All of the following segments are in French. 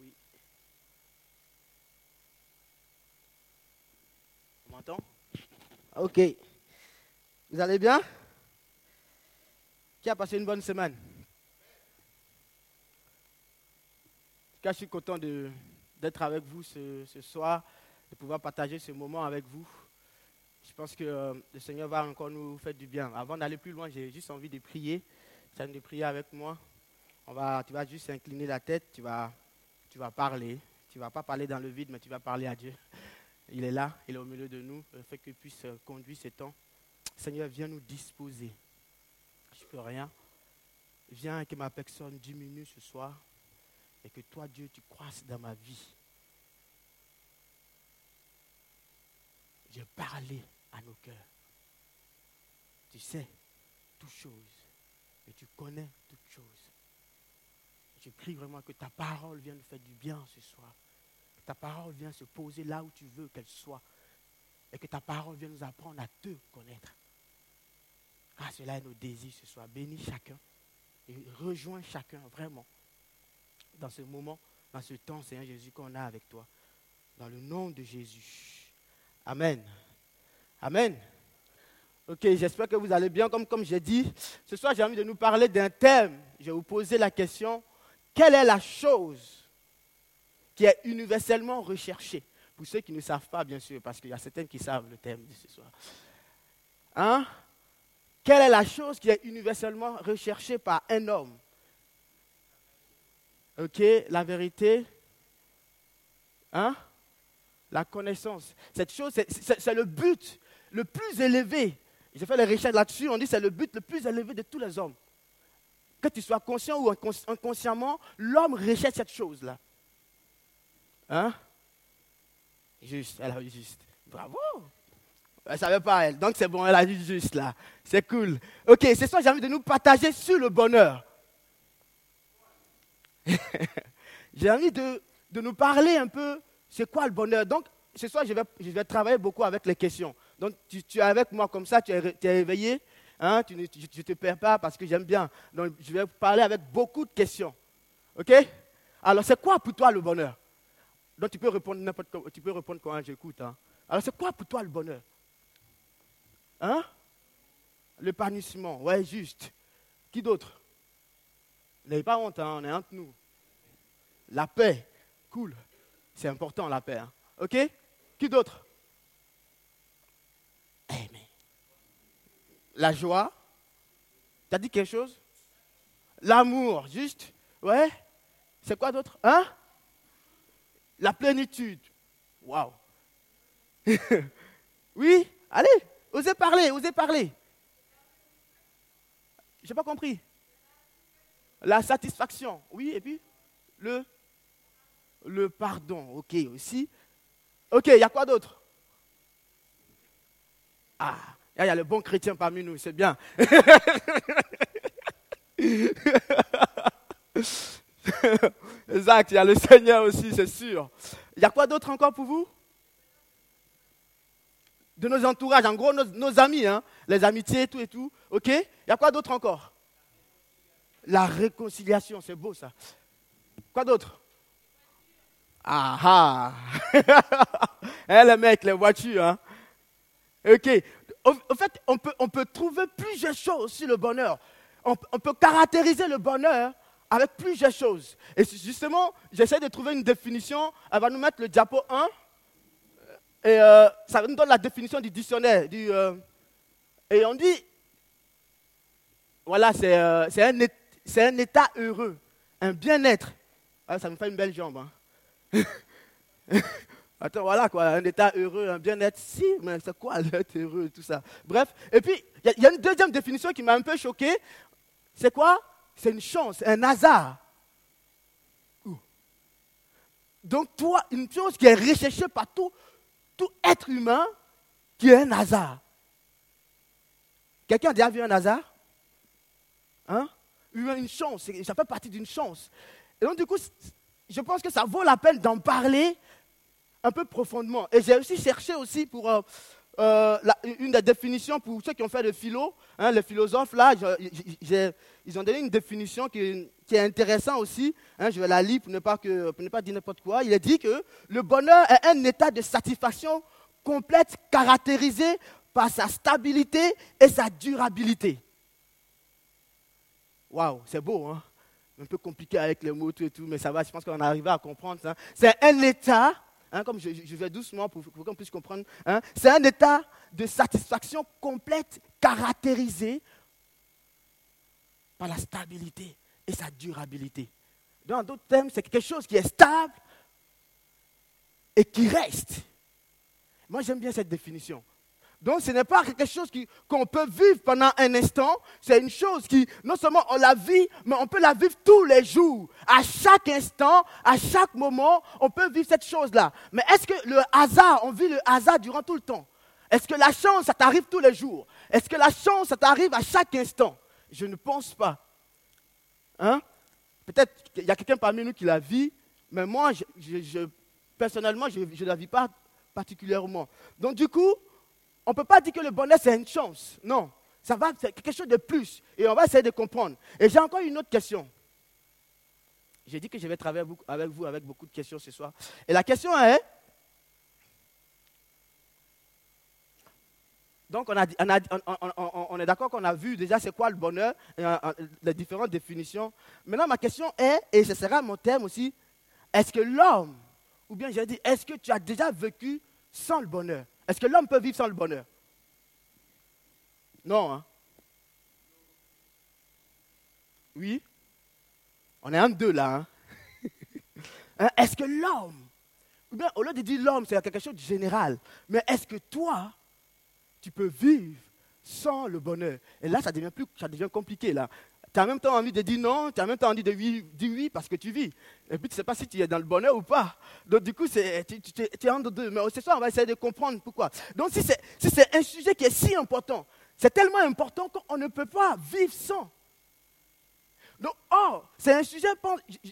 Oui. On m'entend? Ok. Vous allez bien? Qui a passé une bonne semaine? Je suis content d'être avec vous ce, soir, de pouvoir partager ce moment avec vous. Je pense que euh, le Seigneur va encore nous faire du bien. Avant d'aller plus loin, j'ai juste envie de prier. Tu de prier avec moi. On va, tu vas juste incliner la tête, tu vas, tu vas parler. Tu ne vas pas parler dans le vide, mais tu vas parler à Dieu. Il est là, il est au milieu de nous, il fait qu'il puisse euh, conduire ce temps. Seigneur, viens nous disposer. Je ne peux rien. Viens que ma personne diminue ce soir et que toi, Dieu, tu croisses dans ma vie. J'ai parlé à nos cœurs. Tu sais toutes choses et tu connais toutes choses. Je prie vraiment que ta parole vienne nous faire du bien ce soir. Que ta parole vienne se poser là où tu veux qu'elle soit. Et que ta parole vienne nous apprendre à te connaître. Ah, cela est nos désirs ce soir. Bénis chacun et rejoins chacun vraiment dans ce moment, dans ce temps, Seigneur Jésus, qu'on a avec toi. Dans le nom de Jésus. Amen. Amen. Ok, j'espère que vous allez bien. Comme, comme j'ai dit, ce soir, j'ai envie de nous parler d'un thème. Je vais vous poser la question quelle est la chose qui est universellement recherchée? Pour ceux qui ne savent pas, bien sûr, parce qu'il y a certains qui savent le thème de ce soir. Hein? Quelle est la chose qui est universellement recherchée par un homme? Ok, la vérité. Hein? La connaissance. Cette chose, c'est le but le plus élevé. J'ai fait les recherches là-dessus. On dit que c'est le but le plus élevé de tous les hommes. Que tu sois conscient ou inconsciemment, l'homme recherche cette chose-là. Hein? Juste, elle a eu juste. Bravo Elle ne savait pas, elle. Donc c'est bon, elle a eu juste là. C'est cool. Ok, c'est ça, j'ai envie de nous partager sur le bonheur. J'ai envie de, nous parler un peu, c'est quoi le bonheur? Donc, ce soir, je vais, travailler beaucoup avec les questions. Donc, tu, es avec moi comme ça, tu es, tu es éveillé, hein, tu ne te perds pas parce que j'aime bien. Donc, je vais parler avec beaucoup de questions. OK? Alors, c'est quoi pour toi le bonheur? Donc, tu peux répondre n'importe quoi, tu peux répondre quand j'écoute. Hein. Alors, c'est quoi pour toi le bonheur? Hein? L'épanouissement, ouais, juste. Qui d'autre? N'ayez pas honte, hein, on est entre nous. La paix, cool. C'est important la paix. Hein. Ok? Qui d'autre? La joie. T'as dit quelque chose? L'amour, juste? Ouais C'est quoi d'autre? Hein? La plénitude. Waouh Oui Allez, osez parler, osez parler. J'ai pas compris. La satisfaction, oui, et puis? Le, le pardon, ok aussi. Ok, il y a quoi d'autre? Ah, il y a le bon chrétien parmi nous, c'est bien. exact, il y a le Seigneur aussi, c'est sûr. Il y a quoi d'autre encore pour vous? De nos entourages, en gros, nos, amis, hein, les amitiés, tout et tout. Ok? Il y a quoi d'autre encore? La réconciliation, c'est beau ça. Quoi d'autre? Ah ah hein, Les mecs, les voitures. Hein? Ok. En fait, on peut, trouver plusieurs choses sur le bonheur. On, peut caractériser le bonheur avec plusieurs choses. Et justement, j'essaie de trouver une définition. Elle va nous mettre le diapo 1. Et euh, ça nous donne la définition du dictionnaire. Euh, et on dit, voilà, c'est euh, un, c'est un état heureux, un bien-être. Ah, ça me fait une belle jambe. Hein. Attends, voilà quoi, un état heureux, un bien-être. Si, mais c'est quoi l'être heureux, tout ça? Bref, et puis, il y, a une deuxième définition qui m'a un peu choqué. C'est quoi? C'est une chance, un hasard. Donc, toi, une chose qui est recherchée par tout, tout être humain, qui est un hasard. Quelqu'un a déjà vu un hasard? Hein? Une chance, ça fait partie d'une chance. Et donc, du coup, je pense que ça vaut la peine d'en parler un peu profondément. Et j'ai aussi cherché aussi pour, euh, euh, une des définitions pour ceux qui ont fait le philo, hein, les philosophes, là, ils ont donné une définition qui, est intéressante aussi. Hein, je vais la lire pour ne pas, dire n'importe quoi. Il est dit que le bonheur est un état de satisfaction complète caractérisé par sa stabilité et sa durabilité. Waouh, c'est beau, hein? Un peu compliqué avec les mots et tout, mais ça va, je pense qu'on arrive à comprendre ça. C'est un état, hein, comme je, vais doucement pour, qu'on puisse comprendre, hein, c'est un état de satisfaction complète caractérisé par la stabilité et sa durabilité. Dans d'autres termes, c'est quelque chose qui est stable et qui reste. Moi, j'aime bien cette définition. Donc ce n'est pas quelque chose qu'on peut vivre pendant un instant, c'est une chose qui, non seulement on la vit, mais on peut la vivre tous les jours. À chaque instant, à chaque moment, on peut vivre cette chose-là. Mais est-ce que le hasard, on vit le hasard durant tout le temps? Est-ce que la chance, ça t'arrive tous les jours? Est-ce que la chance, ça t'arrive à chaque instant? Je ne pense pas. Hein? Peut-être qu'il y a quelqu'un parmi nous qui la vit, mais moi, personnellement, je ne la vis pas particulièrement. Donc du coup, on ne peut pas dire que le bonheur, c'est une chance. Non, ça va, c'est quelque chose de plus. Et on va essayer de comprendre. Et j'ai encore une autre question. J'ai dit que je vais travailler avec vous avec beaucoup de questions ce soir. Et la question est, donc on, a, on, est d'accord qu'on a vu déjà c'est quoi le bonheur, euh, euh, les différentes définitions. Maintenant ma question est, et ce sera mon thème aussi, est-ce que l'homme, ou bien j'ai dit, est-ce que tu as déjà vécu sans le bonheur? Est-ce que l'homme peut vivre sans le bonheur? Non. Hein? Oui? On est en deux là. Hein? hein? est-ce que l'homme, bien au lieu de dire l'homme, c'est quelque chose de général, mais est-ce que toi, tu peux vivre sans le bonheur? Et là, ça devient, plus, ça devient compliqué là tu as même temps envie de dire non, tu as même temps envie de dire oui parce que tu vis. Et puis tu ne sais pas si tu es dans le bonheur ou pas. Donc du coup, tu, es entre deux. Mais ce soir, on va essayer de comprendre pourquoi. Donc si c'est un sujet qui est si important, c'est tellement important qu'on ne peut pas vivre sans. Donc, oh, c'est un sujet,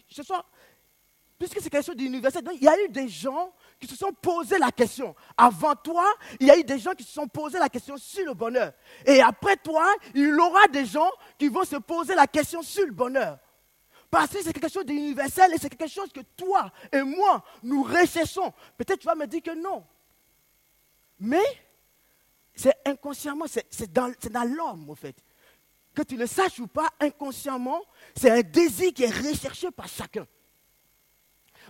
ce soir, puisque c'est quelque chose d'universel, il y a eu des gens qui se sont posé la question. Avant toi, il y a eu des gens qui se sont posé la question sur le bonheur. Et après toi, il y aura des gens qui vont se poser la question sur le bonheur. Parce que c'est quelque chose d'universel et c'est quelque chose que toi et moi, nous recherchons. Peut-être tu vas me dire que non. Mais c'est inconsciemment, c'est dans, dans l'homme, en fait. Que tu le saches ou pas, inconsciemment, c'est un désir qui est recherché par chacun.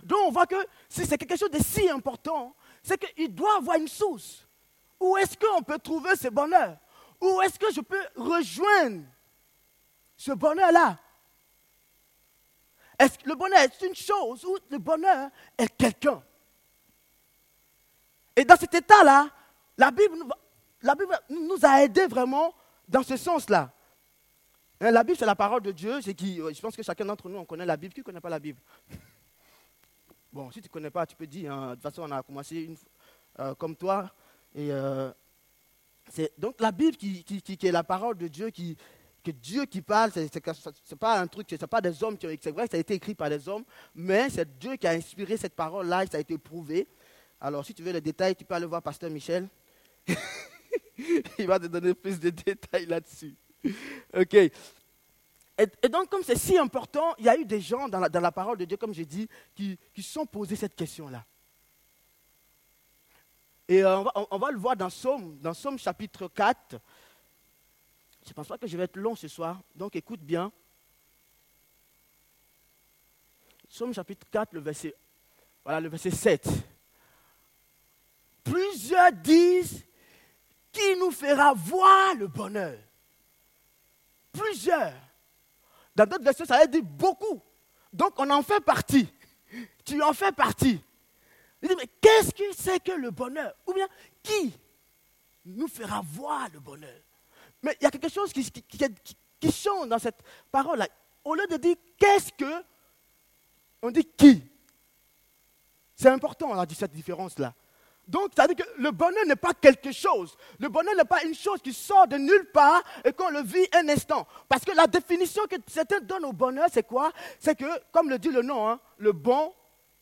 Donc on voit que si c'est quelque chose de si important, c'est qu'il doit avoir une source. Où est-ce qu'on peut trouver ce bonheur? Où est-ce que je peux rejoindre ce bonheur-là? Est-ce que le bonheur est une chose ou le bonheur est quelqu'un? Et dans cet état-là, la Bible, la Bible nous a aidés vraiment dans ce sens-là. Hein, la Bible, c'est la parole de Dieu. Qui, je pense que chacun d'entre nous, on connaît la Bible. Qui ne connaît pas la Bible? Bon, si tu ne connais pas, tu peux dire. Hein. de toute façon, on a commencé une, euh, comme toi. Et, euh, donc la Bible qui, est la parole de Dieu, qui, que Dieu qui parle, ce n'est pas un truc, c'est pas des hommes qui ont C'est vrai que ça a été écrit par des hommes, mais c'est Dieu qui a inspiré cette parole-là ça a été prouvé. Alors, si tu veux les détails, tu peux aller voir Pasteur Michel. Il va te donner plus de détails là-dessus. OK. Et, donc, comme c'est si important, il y a eu des gens dans la, parole de Dieu, comme j'ai dit, qui, se sont posés cette question-là. Et euh, on, va, le voir dans Somme, dans Somme chapitre 4. Je ne pense pas que je vais être long ce soir, donc écoute bien. Somme chapitre 4, le verset, voilà, le verset 7. Plusieurs disent qui nous fera voir le bonheur. Plusieurs. Dans d'autres versions, ça veut dire beaucoup. Donc on en fait partie. Tu en fais partie. Mais qu'est-ce que c'est que le bonheur? Ou bien, qui nous fera voir le bonheur? Mais il y a quelque chose qui, qui, change dans cette parole-là. Au lieu de dire qu'est-ce que, on dit qui? C'est important, on a dit cette différence-là. Donc, ça veut dire que le bonheur n'est pas quelque chose. Le bonheur n'est pas une chose qui sort de nulle part et qu'on le vit un instant. Parce que la définition que certains donnent au bonheur, c'est quoi? C'est que, comme le dit le nom, hein, le bon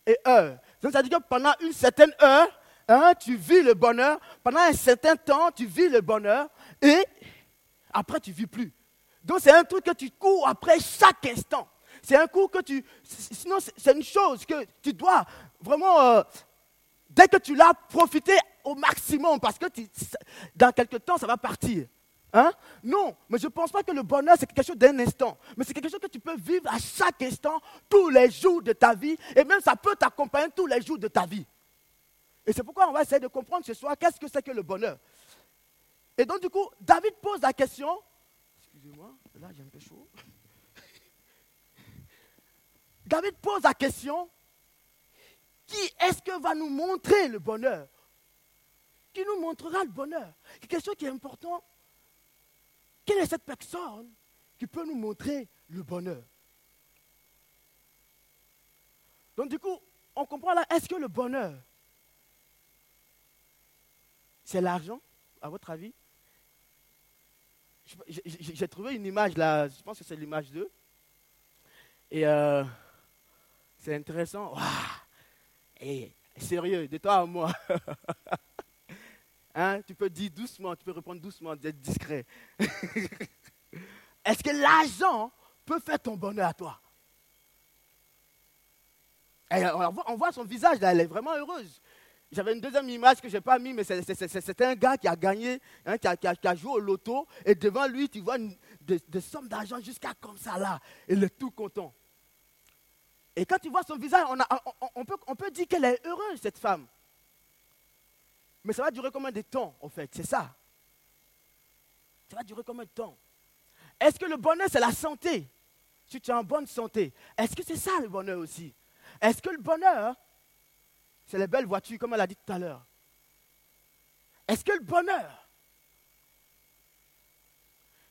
et heure. Donc, ça veut dire que pendant une certaine heure, hein, tu vis le bonheur. Pendant un certain temps, tu vis le bonheur. Et après, tu ne vis plus. Donc, c'est un truc que tu cours après chaque instant. C'est un coup que tu. Sinon, c'est une chose que tu dois vraiment. Euh, dès que tu l'as, profiter au maximum. Parce que dans quelques temps, ça va partir. Hein? Non, mais je ne pense pas que le bonheur, c'est quelque chose d'un instant. Mais c'est quelque chose que tu peux vivre à chaque instant, tous les jours de ta vie. Et même ça peut t'accompagner tous les jours de ta vie. Et c'est pourquoi on va essayer de comprendre ce soir qu'est-ce que c'est que le bonheur? Et donc, du coup, David pose la question. Excusez-moi, là j'ai un peu chaud. David pose la question qui est-ce que va nous montrer le bonheur? Qui nous montrera le bonheur? Quelque chose qui est important quelle est cette personne qui peut nous montrer le bonheur? Donc du coup, on comprend là, est-ce que le bonheur, c'est l'argent, à votre avis? J'ai trouvé une image là, je pense que c'est l'image 2. Et euh, c'est intéressant. Et sérieux, de toi à moi. Hein? Tu peux dire doucement, tu peux répondre doucement, d'être discret. Est-ce que l'argent peut faire ton bonheur à toi? On, voit, son visage, elle est vraiment heureuse. J'avais une deuxième image que je n'ai pas mis, mais c'était un gars qui a gagné, hein, qui, a, joué au loto, et devant lui, tu vois des, sommes d'argent jusqu'à comme ça là. Il est tout content. Et quand tu vois son visage, on, peut, on peut dire qu'elle est heureuse, cette femme. Mais ça va durer combien de temps, en fait? C'est ça. Ça va durer combien de temps? Est-ce que le bonheur, c'est la santé? Si tu es en bonne santé, est-ce que c'est ça le bonheur aussi? Est-ce que le bonheur, c'est les belles voitures, comme elle a dit tout à l'heure? Est-ce que le bonheur,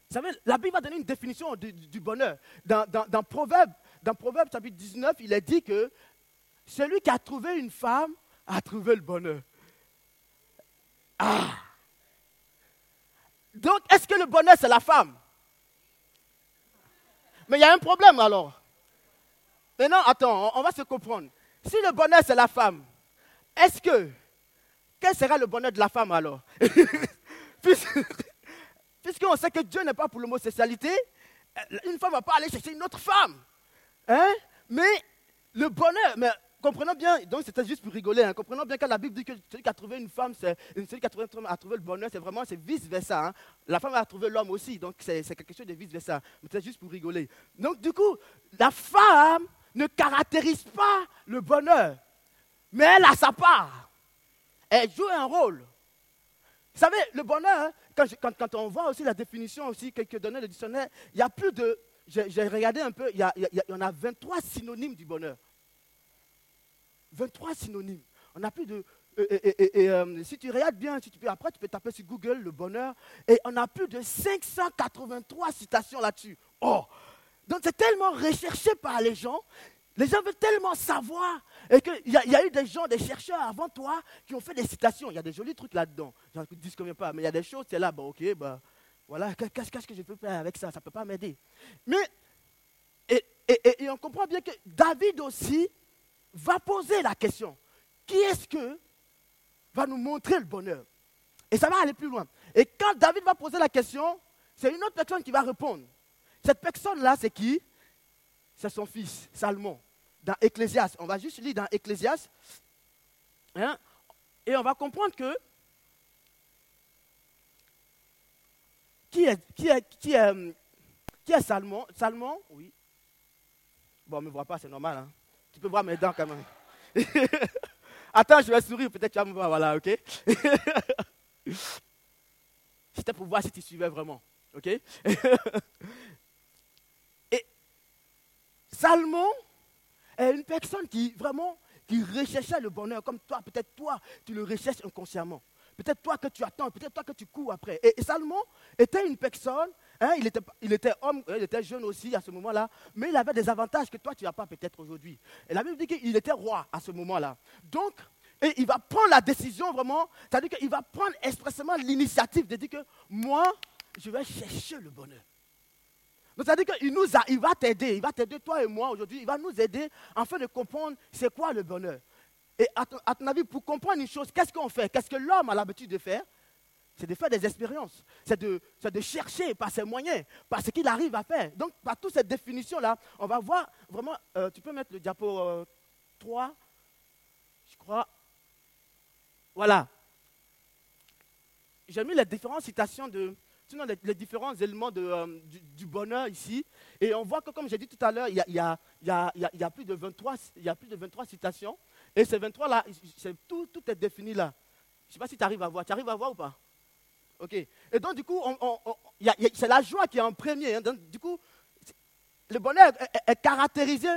vous savez, la Bible va donner une définition du, bonheur. Dans, dans, Proverbe, dans Proverbe chapitre 19, il est dit que celui qui a trouvé une femme a trouvé le bonheur. Ah. Donc, est-ce que le bonheur, c'est la femme? Mais il y a un problème alors. Mais non, attends, on, va se comprendre. Si le bonheur, c'est la femme, est-ce que. Quel sera le bonheur de la femme alors? Puisqu'on sait que Dieu n'est pas pour l'homosexualité, une femme ne va pas aller chercher une autre femme. Hein? Mais le bonheur, mais comprenons bien, donc c'était juste pour rigoler, hein, comprenons bien quand la Bible dit que celui qui a trouvé une femme, c'est, celui qui a trouvé, a trouvé le bonheur, c'est vraiment, c'est vice-versa. Hein. La femme a trouvé l'homme aussi, donc c'est, quelque chose de vice-versa. Mais c'est juste pour rigoler. Donc du coup, la femme ne caractérise pas le bonheur, mais elle a sa part. Elle joue un rôle. Vous savez, le bonheur, quand, quand, on voit aussi la définition aussi que, donnait le dictionnaire, il y a plus de, j'ai, regardé un peu, il y, a, il y en a 23 synonymes du bonheur. 23 synonymes. On a plus de. Et, euh, si tu regardes bien, si tu après tu peux taper sur Google le bonheur, et on a plus de 583 citations là-dessus. Oh Donc c'est tellement recherché par les gens, les gens veulent tellement savoir, et qu'il y, y, a eu des gens, des chercheurs avant toi qui ont fait des citations. Il y a des jolis trucs là-dedans. J'en dis combien pas, mais il y a des choses, c'est là, bon, ok, bah, voilà, qu'est-ce que je peux faire avec ça? Ça ne peut pas m'aider. Mais, et, on comprend bien que David aussi, va poser la question, qui est-ce que va nous montrer le bonheur? Et ça va aller plus loin. Et quand David va poser la question, c'est une autre personne qui va répondre. Cette personne-là, c'est qui? C'est son fils, Salomon, dans Ecclésias. On va juste lire dans Ecclésias. Hein, et on va comprendre que qui est, qui est, qui est, qui est Salomon Salomon, oui. Bon, on ne me voit pas, c'est normal. Hein. Tu peux voir mes dents quand même. Attends, je vais sourire, peut-être tu vas me voir, voilà, ok? C'était pour voir si tu suivais vraiment, ok? Et Salomon est une personne qui vraiment qui recherchait le bonheur, comme toi, peut-être toi, tu le recherches inconsciemment. Peut-être toi que tu attends, peut-être toi que tu cours après. Et, et Salomon était une personne Hein, il, était, il, était, homme, il était jeune aussi à ce moment-là, mais il avait des avantages que toi, tu n'as pas peut-être aujourd'hui. Et la Bible dit qu'il était roi à ce moment-là. Donc, il va prendre la décision vraiment, c'est-à-dire qu'il va prendre expressément l'initiative de dire que moi, je vais chercher le bonheur. Donc, c'est-à-dire qu'il nous il va t'aider, il va t'aider toi et moi aujourd'hui, il va nous aider afin de comprendre c'est quoi le bonheur. Et à ton, avis, pour comprendre une chose, qu'est-ce qu'on fait? Qu'est-ce que l'homme a l'habitude de faire? C'est de faire des expériences. C'est de, chercher par ses moyens, par ce qu'il arrive à faire. Donc, par toute cette définition-là, on va voir vraiment. Euh, tu peux mettre le diapo 3, euh, je crois. Voilà. J'ai mis les différentes citations de, sinon les, différents éléments de, euh, du, bonheur ici. Et on voit que, comme j'ai dit tout à l'heure, il y a, y, a, y, a, plus de 23, il y a plus de 23 citations. Et ces 23-là, tout, tout est défini là. Je ne sais pas si tu arrives à voir. Tu arrives à voir ou pas? Ok. Et donc, du coup, c'est la joie qui est en premier. Hein. du coup, le bonheur est, caractérisé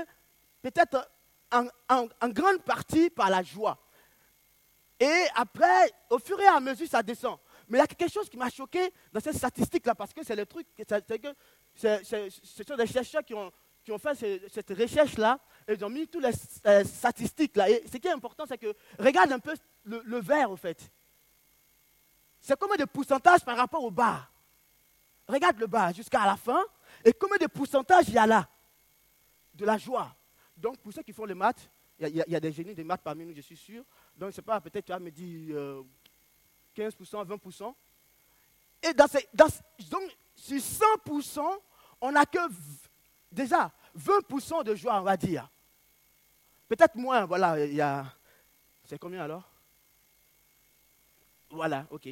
peut-être en, grande partie par la joie. Et après, au fur et à mesure, ça descend. Mais il y a quelque chose qui m'a choqué dans cette statistique-là, parce que c'est le truc, c'est que ce sont des chercheurs qui ont, qui ont fait cette recherche-là, ils ont mis toutes les euh, statistiques là. Et ce qui est important, c'est que regarde un peu le, le verre, au fait. C'est combien de pourcentage par rapport au bas Regarde le bas jusqu'à la fin, et combien de pourcentage il y a là? De la joie. Donc, pour ceux qui font les maths, il y, a des génies des maths parmi nous, je suis sûr. Donc, c'est pas, peut-être tu vas me dire euh, 15%, 20%. Et dans ces, donc, sur 100%, on n'a que déjà 20% de joie, on va dire. Peut-être moins, voilà, il y a. C'est combien alors? Voilà, ok.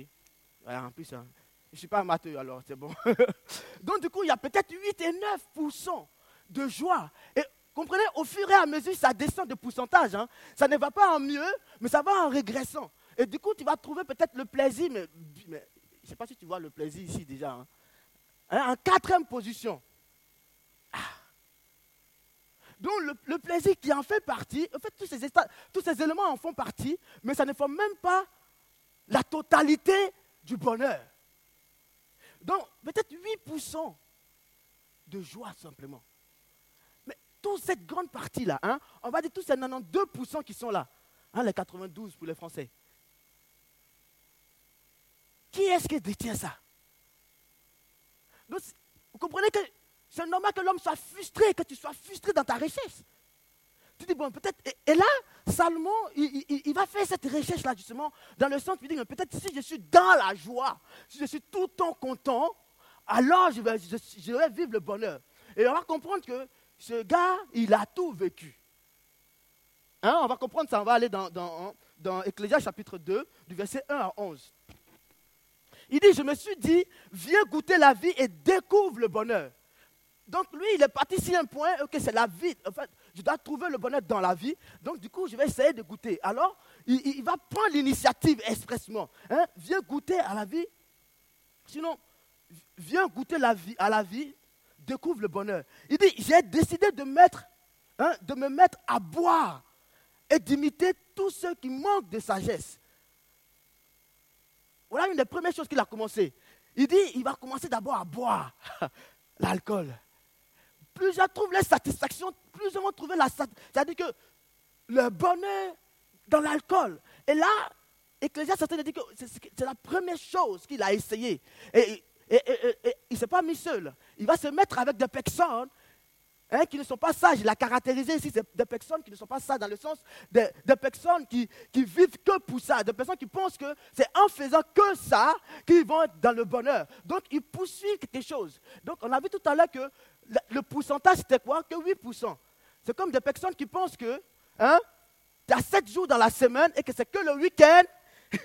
En plus, hein. je ne suis pas amateur alors, c'est bon. Donc, du coup, il y a peut-être 8 et 9% de joie. Et comprenez, au fur et à mesure, ça descend de pourcentage. Hein. Ça ne va pas en mieux, mais ça va en régressant. Et du coup, tu vas trouver peut-être le plaisir, mais, je ne sais pas si tu vois le plaisir ici déjà. Hein. Hein, en quatrième position. Donc le, plaisir qui en fait partie, en fait tous ces, tous ces éléments en font partie, mais ça ne forme même pas la totalité du bonheur. Donc peut-être 8% de joie simplement. Mais toute cette grande partie-là, hein, on va dire tous ces 92% qui sont là, hein, les 92 pour les Français, qui est-ce qui détient ça? Donc, Vous comprenez que c'est normal que l'homme soit frustré, que tu sois frustré dans ta recherche. Tu dis, bon, peut-être. Et, là, Salomon, il, va faire cette recherche-là, justement, dans le sens, il dit, peut-être si je suis dans la joie, si je suis tout le temps content, alors je vais, vivre le bonheur. Et on va comprendre que ce gars, il a tout vécu. Hein, on va comprendre ça, on va aller dans, dans, dans Ecclésias chapitre 2, du verset 1 à 11. Il dit, je me suis dit, viens goûter la vie et découvre le bonheur. Donc lui, il est parti sur un point, ok, c'est la vie. En fait, je dois trouver le bonheur dans la vie. Donc du coup, je vais essayer de goûter. Alors, il, va prendre l'initiative expressement. Hein. Viens goûter à la vie. Sinon, viens goûter à la vie, découvre le bonheur. Il dit, j'ai décidé de, hein, de me mettre à boire et d'imiter tous ceux qui manquent de sagesse. Voilà une des premières choses qu'il a commencé. Il dit, il va commencer d'abord à boire l'alcool. Plus je trouve les satisfactions, plus je vais trouver la satisfaction. C'est-à-dire que le bonheur dans l'alcool. Et là, Ecclésiaste dit que c'est la première chose qu'il a essayé. Et, il ne s'est pas mis seul. Il va se mettre avec des personnes Hein, qui ne sont pas sages. Il a caractérisé ici des personnes qui ne sont pas sages dans le sens des, personnes qui, qui, vivent que pour ça, des personnes qui pensent que c'est en faisant que ça qu'ils vont être dans le bonheur. Donc, ils poursuivent quelque chose. Donc, on a vu tout à l'heure que le, pourcentage, c'était quoi Que 8%. C'est comme des personnes qui pensent que hein, tu as 7 jours dans la semaine et que c'est que le week-end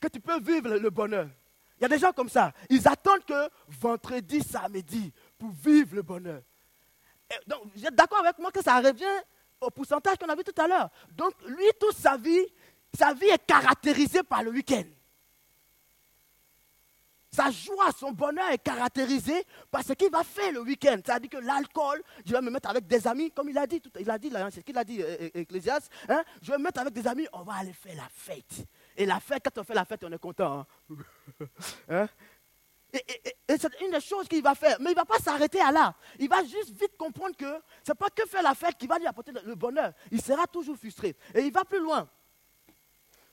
que tu peux vivre le bonheur. Il y a des gens comme ça. Ils attendent que vendredi, samedi pour vivre le bonheur. Donc, vous êtes d'accord avec moi que ça revient au pourcentage qu'on a vu tout à l'heure. Donc, lui, toute sa vie, sa vie est caractérisée par le week-end. Sa joie, son bonheur est caractérisé par ce qu'il va faire le week-end. C'est-à-dire que l'alcool, je vais me mettre avec des amis, comme il a dit, il a dit c'est ce qu'il a dit, euh, Ecclésias, hein, je vais me mettre avec des amis, on va aller faire la fête. Et la fête, quand on fait la fête, on est content. Hein. hein? Et, c'est une des choses qu'il va faire. Mais il ne va pas s'arrêter à là. Il va juste vite comprendre que ce n'est pas que faire la fête qui va lui apporter le bonheur. Il sera toujours frustré. Et il va plus loin.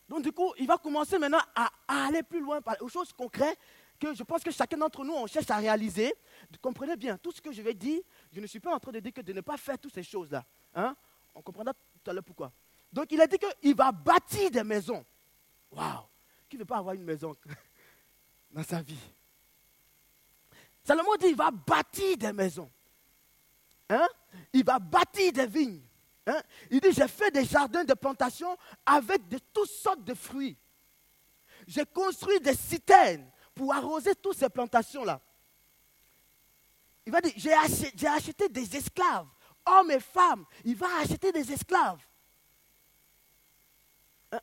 Donc du coup, il va commencer maintenant à, aller plus loin aux choses concrètes que je pense que chacun d'entre nous, on cherche à réaliser. Comprenez bien, tout ce que je vais dire, je ne suis pas en train de dire que de ne pas faire toutes ces choses-là. Hein? On comprendra tout à l'heure pourquoi. Donc il a dit qu'il va bâtir des maisons. Waouh Qui ne veut pas avoir une maison dans sa vie? Salomon dit il va bâtir des maisons. Hein? Il va bâtir des vignes. Hein? Il dit j'ai fait des jardins de plantation avec de toutes sortes de fruits. J'ai construit des citernes pour arroser toutes ces plantations-là. Il va dire, j'ai acheté, des esclaves, hommes et femmes. Il va acheter des esclaves. Hein?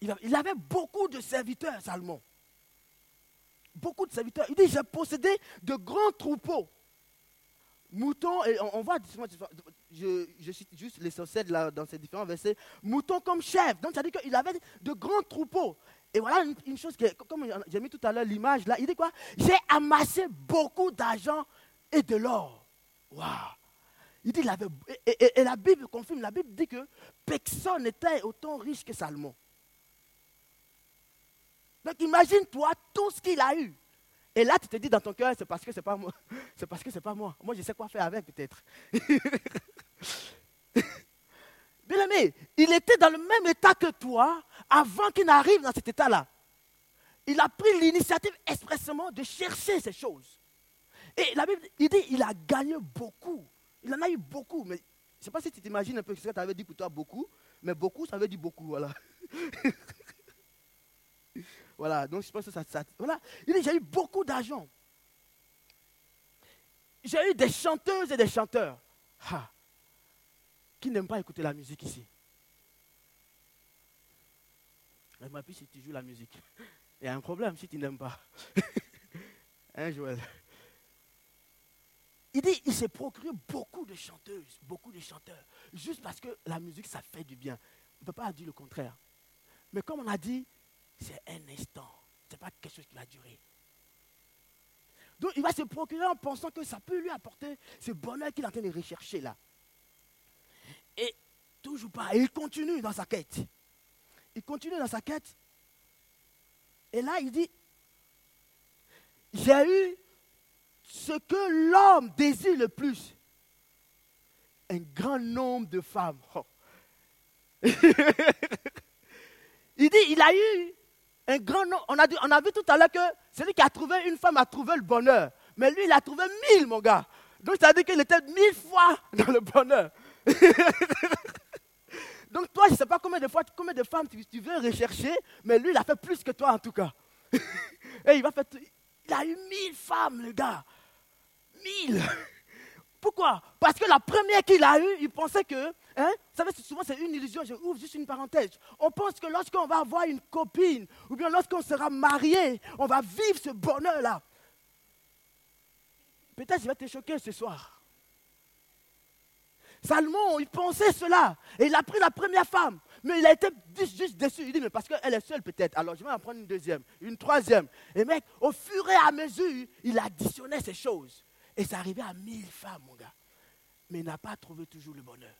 Il avait beaucoup de serviteurs, Salomon. Beaucoup de serviteurs. Il dit, j'ai possédé de grands troupeaux. Moutons, et on, voit, je, je cite juste l'essentiel dans ces différents versets, moutons comme chef. Donc, ça dit qu'il avait de grands troupeaux. Et voilà une, chose, que, comme j'ai mis tout à l'heure l'image là, il dit quoi? J'ai amassé beaucoup d'argent et de l'or. Waouh Il dit, il avait, et, la Bible confirme, la Bible dit que personne n'était autant riche que Salomon. Donc imagine-toi tout ce qu'il a eu. Et là, tu te dis dans ton cœur, c'est parce que c'est pas moi. C'est parce que c'est pas moi. Moi, je sais quoi faire avec, peut-être. Bien aimé, il était dans le même état que toi avant qu'il n'arrive dans cet état-là. Il a pris l'initiative expressément de chercher ces choses. Et la Bible, il dit, il a gagné beaucoup. Il en a eu beaucoup. Mais je ne sais pas si tu t'imagines un peu ce que tu avais dit pour toi beaucoup, mais beaucoup, ça veut dire beaucoup. Voilà. voilà, donc je pense que ça. ça voilà. Il dit, j'ai eu beaucoup d'argent. J'ai eu des chanteuses et des chanteurs. Qui n'aiment pas écouter la musique ici Mais puis si tu joues la musique, il y a un problème si tu n'aimes pas. hein, Joël? Il dit, il s'est procuré beaucoup de chanteuses, beaucoup de chanteurs, juste parce que la musique, ça fait du bien. On ne peut pas dire le contraire. Mais comme on a dit, c'est un instant. Ce n'est pas quelque chose qui va durer. Donc il va se procurer en pensant que ça peut lui apporter ce bonheur qu'il est en train de rechercher là. Et toujours pas. il continue dans sa quête. Il continue dans sa quête. Et là, il dit, j'ai eu ce que l'homme désire le plus. Un grand nombre de femmes. Il dit, il a eu un grand nombre. On a, on a vu tout à l'heure que celui qui a trouvé une femme a trouvé le bonheur. Mais lui, il a trouvé mille, mon gars. Donc, ça veut dire qu'il était mille fois dans le bonheur. Donc toi, je ne sais pas combien de fois, combien de femmes tu, veux rechercher, mais lui, il a fait plus que toi en tout cas. Et il va faire, il a eu mille femmes, le gars. Mille. Pourquoi? Parce que la première qu'il a eue, il pensait que, hein, vous savez, souvent c'est une illusion, je ouvre juste une parenthèse. On pense que lorsqu'on va avoir une copine, ou bien lorsqu'on sera marié, on va vivre ce bonheur-là. Peut-être je vais te choquer ce soir. Salomon, il pensait cela. Et il a pris la première femme. Mais il a été juste déçu. Il dit, mais parce qu'elle est seule peut-être. Alors je vais en prendre une deuxième, une troisième. Et mec, au fur et à mesure, il additionnait ces choses. Et ça arrivait à mille femmes, mon gars. Mais il n'a pas trouvé toujours le bonheur.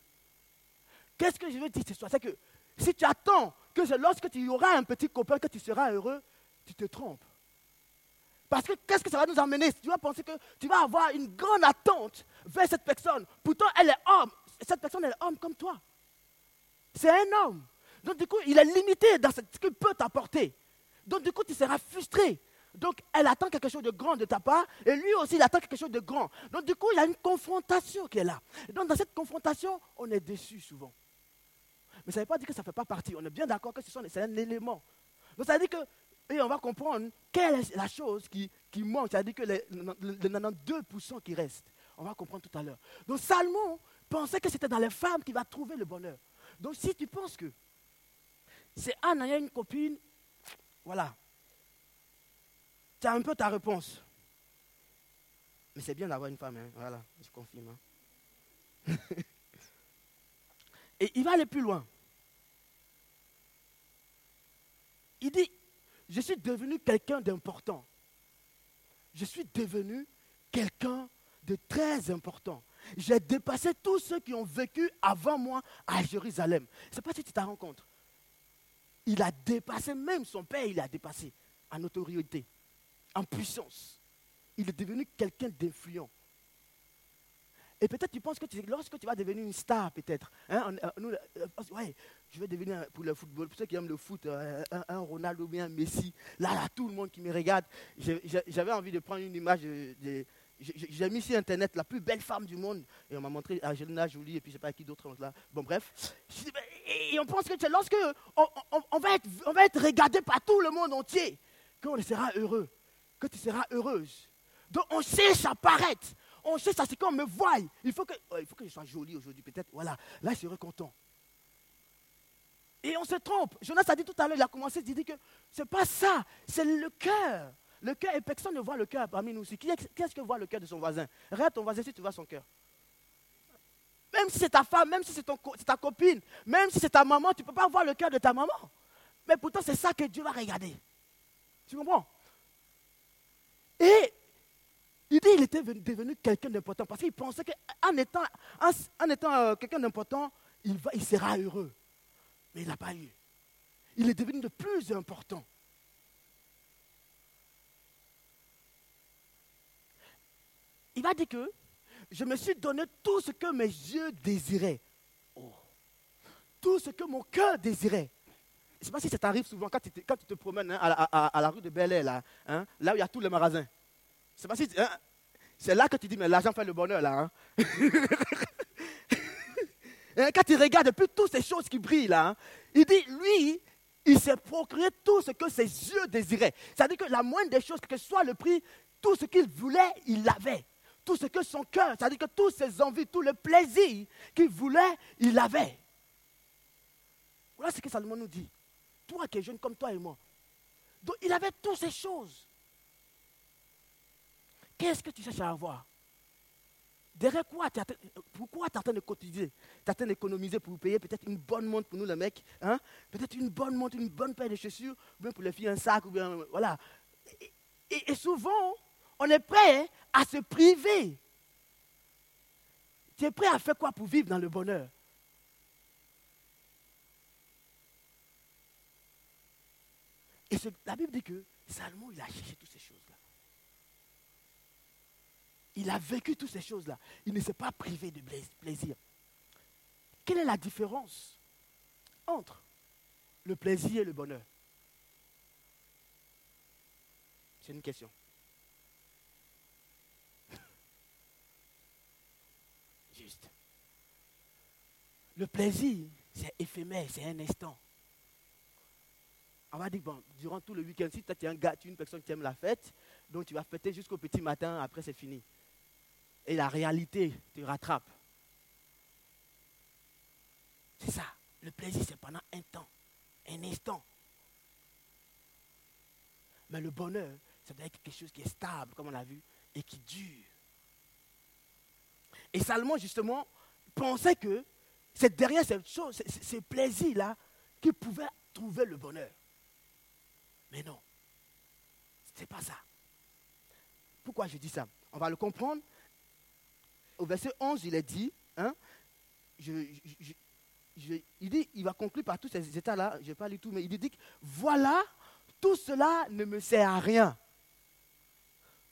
Qu'est-ce que je veux dire ce soir C'est que si tu attends que lorsque tu auras un petit copain, que tu seras heureux, tu te trompes. Parce que qu'est-ce que ça va nous amener? Tu vas penser que tu vas avoir une grande attente vers cette personne. Pourtant, elle est homme. Cette personne, elle est homme comme toi. C'est un homme. Donc, du coup, il est limité dans ce qu'il peut t'apporter. Donc, du coup, tu seras frustré. Donc, elle attend quelque chose de grand de ta part, et lui aussi, il attend quelque chose de grand. Donc, du coup, il y a une confrontation qui est là. Donc, dans cette confrontation, on est déçu souvent. Mais ça ne veut pas dire que ça ne fait pas partie. On est bien d'accord que c'est un élément. Donc, ça veut dire que et on va comprendre quelle est la chose qui, manque, c'est-à-dire que les, 92% qui restent. On va comprendre tout à l'heure. Donc Salomon pensait que c'était dans les femmes qu'il va trouver le bonheur. Donc si tu penses que c'est en ayant une copine, voilà, tu as un peu ta réponse. Mais c'est bien d'avoir une femme, hein. voilà, je confirme. Hein. Et il va aller plus loin. Il dit, je suis devenu quelqu'un d'important. Je suis devenu quelqu'un de très important. J'ai dépassé tous ceux qui ont vécu avant moi à Jérusalem. Sais pas si tu t'en rends compte. Il a dépassé, même son père, il a dépassé en autorité, en puissance. Il est devenu quelqu'un d'influent. Et peut-être tu penses que lorsque tu vas devenir une star, peut-être, hein, euh, euh, ouais, je vais devenir pour le football, pour ceux qui aiment le foot, un, un, Ronaldo ou bien un Messi. Là, là, tout le monde qui me regarde, j'avais envie de prendre une image de, j'ai mis sur Internet la plus belle femme du monde. Et on m'a montré Angelina Jolie et puis je ne sais pas qui d'autre. Bon, bref. Et on pense que lorsque on, va être, regardé par tout le monde entier, qu'on sera heureux, que tu seras heureuse. Donc on cherche à paraître. On cherche à ce qu'on me voie. Il faut que, oh, il faut je sois jolie aujourd'hui, peut-être. Voilà, là je serai content. Et on se trompe. Jonas a dit tout à l'heure, il a commencé à dire que ce n'est pas ça, c'est le cœur. Le cœur, et personne ne voit le cœur parmi nous aussi. Qu'est-ce que voit le cœur de son voisin? Regarde ton voisin si tu vois son cœur. Même si c'est ta femme, même si c'est ta copine, même si c'est ta maman, tu ne peux pas voir le cœur de ta maman. Mais pourtant, c'est ça que Dieu va regarder. Tu comprends? Et il dit qu'il était devenu quelqu'un d'important parce qu'il pensait qu'en étant, en, étant euh, quelqu'un d'important, il, il sera heureux. Mais il n'a pas eu. Il est devenu de plus important. Il va dire que je me suis donné tout ce que mes yeux désiraient. Tout ce que mon cœur désirait. Je ne sais pas si ça t'arrive souvent quand tu te, quand tu te promènes hein, à, la rue de Bel Air, là, hein, là où il y a tous les magasins. pas si, hein, c'est là que tu dis, mais l'argent fait le bonheur, là. quand tu regardes depuis toutes ces choses qui brillent, là, il dit, lui, il s'est procuré tout ce que ses yeux désiraient. C'est-à-dire que la moindre des choses, que ce soit le prix, tout ce qu'il voulait, il l'avait tout ce que son cœur, c'est-à-dire que toutes ses envies, tout le plaisir qu'il voulait, il avait. Voilà ce que Salomon nous dit. Toi qui es jeune comme toi et moi. Donc il avait toutes ces choses. Qu'est-ce que tu cherches à avoir? Derrière quoi Pourquoi tu es en train de cotiser? Tu es en train d'économiser pour payer peut-être une bonne montre pour nous, le mec. Hein? Peut-être une bonne montre, une bonne paire de chaussures, ou bien pour les filles un sac, ou bien. Voilà. et souvent, on est prêt à se priver. Tu es prêt à faire quoi pour vivre dans le bonheur? Et la Bible dit que Salomon, il a cherché toutes ces choses-là. Il a vécu toutes ces choses-là. Il ne s'est pas privé de plaisir. Quelle est la différence entre le plaisir et le bonheur? C'est une question. Le plaisir, c'est éphémère, c'est un instant. On va dire, bon, durant tout le week-end, si tu es un gars, tu es une personne qui aime la fête, donc tu vas fêter jusqu'au petit matin, après c'est fini. Et la réalité te rattrape. C'est ça. Le plaisir, c'est pendant un temps, un instant. Mais le bonheur, ça doit être quelque chose qui est stable, comme on l'a vu, et qui dure. Et Salomon, justement, pensait que c'est derrière cette chose, ces plaisirs-là, qu'il pouvait trouver le bonheur. Mais non, ce n'est pas ça. Pourquoi je dis ça? On va le comprendre. Au verset 11, il est dit, hein, il dit, il va conclure par tous ces états-là, je n'ai pas lu tout, mais il dit, voilà, tout cela ne me sert à rien.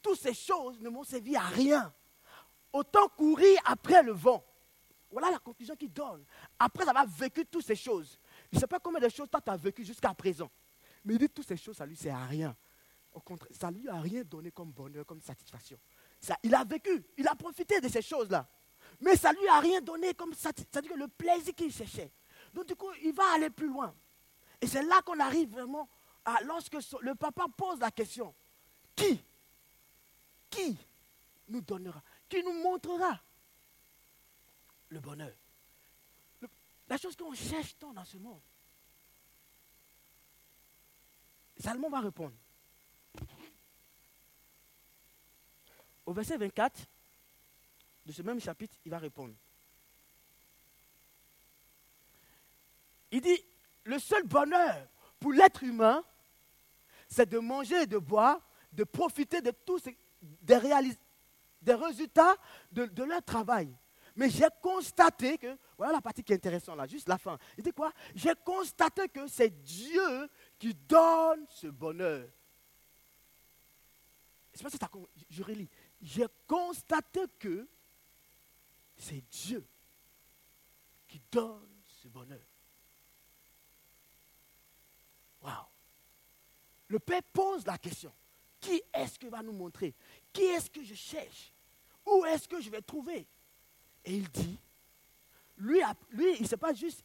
Toutes ces choses ne m'ont servi à rien. Autant courir après le vent. Voilà la conclusion qu'il donne. Après avoir vécu toutes ces choses. Je ne sais pas combien de choses toi tu as vécu jusqu'à présent. Mais il dit toutes ces choses, ça lui sert à rien. Au contraire, ça lui a rien donné comme bonheur, comme satisfaction. Il a vécu, il a profité de ces choses-là. Mais ça lui a rien donné comme satisfaction. Le plaisir qu'il cherchait. Donc du coup, il va aller plus loin. Et c'est là qu'on arrive vraiment lorsque le papa pose la question. Qui Qui nous donnera Qui nous montrera le bonheur. la chose qu'on cherche tant dans ce monde. Salomon va répondre. Au verset 24 de ce même chapitre, il va répondre. Il dit, le seul bonheur pour l'être humain, c'est de manger et de boire, de profiter de tous des, résultats de leur travail. Mais j'ai constaté que, voilà la partie qui est intéressante là, juste la fin. Il dit quoi? J'ai constaté que c'est Dieu qui donne ce bonheur. Je relis. J'ai constaté que c'est Dieu qui donne ce bonheur. Waouh. Le Père pose la question. Qui est-ce qui va nous montrer? Qui est-ce que je cherche? Où est-ce que je vais trouver? Et il dit, lui, il ne s'est pas juste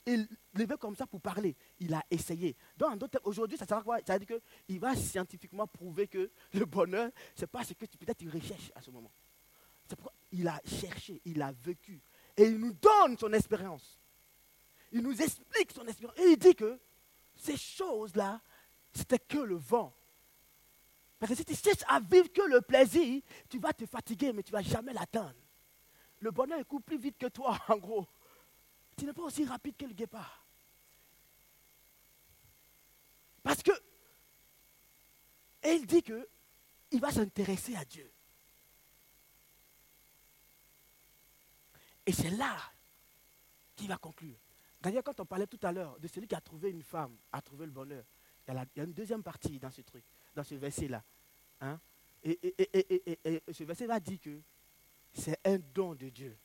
levé comme ça pour parler. Il a essayé. Donc, aujourd'hui, ça sert quoi? Ça veut dire qu'il va scientifiquement prouver que le bonheur, ce n'est pas ce que peut-être il recherche à ce moment. C'est pourquoi il a cherché, il a vécu. Et il nous donne son expérience. Il nous explique son expérience. Et il dit que ces choses-là, c'était que le vent. Parce que si tu cherches à vivre que le plaisir, tu vas te fatiguer, mais tu ne vas jamais l'atteindre. Le bonheur court plus vite que toi, en gros. Tu n'es pas aussi rapide que le guépard. Parce que, et il dit que il va s'intéresser à Dieu. Et c'est là qu'il va conclure. D'ailleurs, quand on parlait tout à l'heure de celui qui a trouvé une femme, a trouvé le bonheur, il y a, une deuxième partie dans ce truc, dans ce verset-là. Hein. Et, ce verset va dire que c'est un don de Dieu.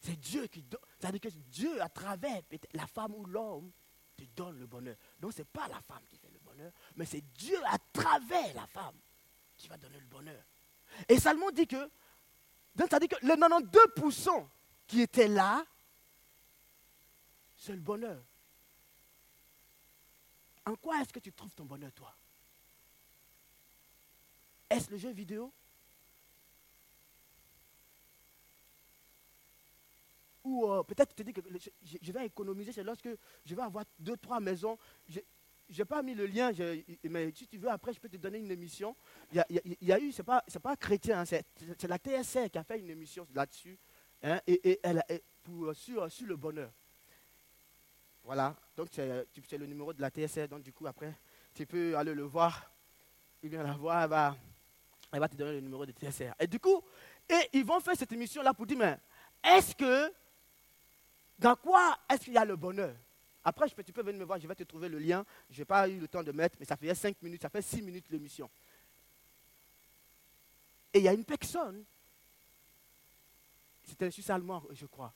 C'est Dieu qui donne. C'est-à-dire que Dieu, à travers la femme ou l'homme, te donne le bonheur. Donc, ce n'est pas la femme qui fait le bonheur, mais c'est Dieu, à travers la femme, qui va donner le bonheur. Et Salomon dit que, c'est-à-dire que les 92% qui étaient là, c'est le bonheur. En quoi est-ce que tu trouves ton bonheur, toi? Est-ce le jeu vidéo? Ou euh, peut-être tu te dis que je, vais économiser, c'est lorsque je vais avoir deux, trois maisons. Je n'ai pas mis le lien, mais si tu veux, après, je peux te donner une émission. Il y a, eu, ce n'est pas, pas chrétien, hein, c'est la TSR qui a fait une émission là-dessus, hein, et, elle, pour, sur, sur le bonheur. Voilà, donc c'est le numéro de la TSR, donc du coup, après, tu peux aller le voir. Il vient la voir, elle va, elle va te donner le numéro de TSR. Et du coup, et ils vont faire cette émission-là pour dire, mais est-ce que dans quoi est-ce qu'il y a le bonheur? Après, tu peux venir me voir, je vais te trouver le lien. Je n'ai pas eu le temps de mettre, mais ça fait 5 minutes, ça fait 6 minutes l'émission. Et il y a une personne, c'était un Suisse je crois.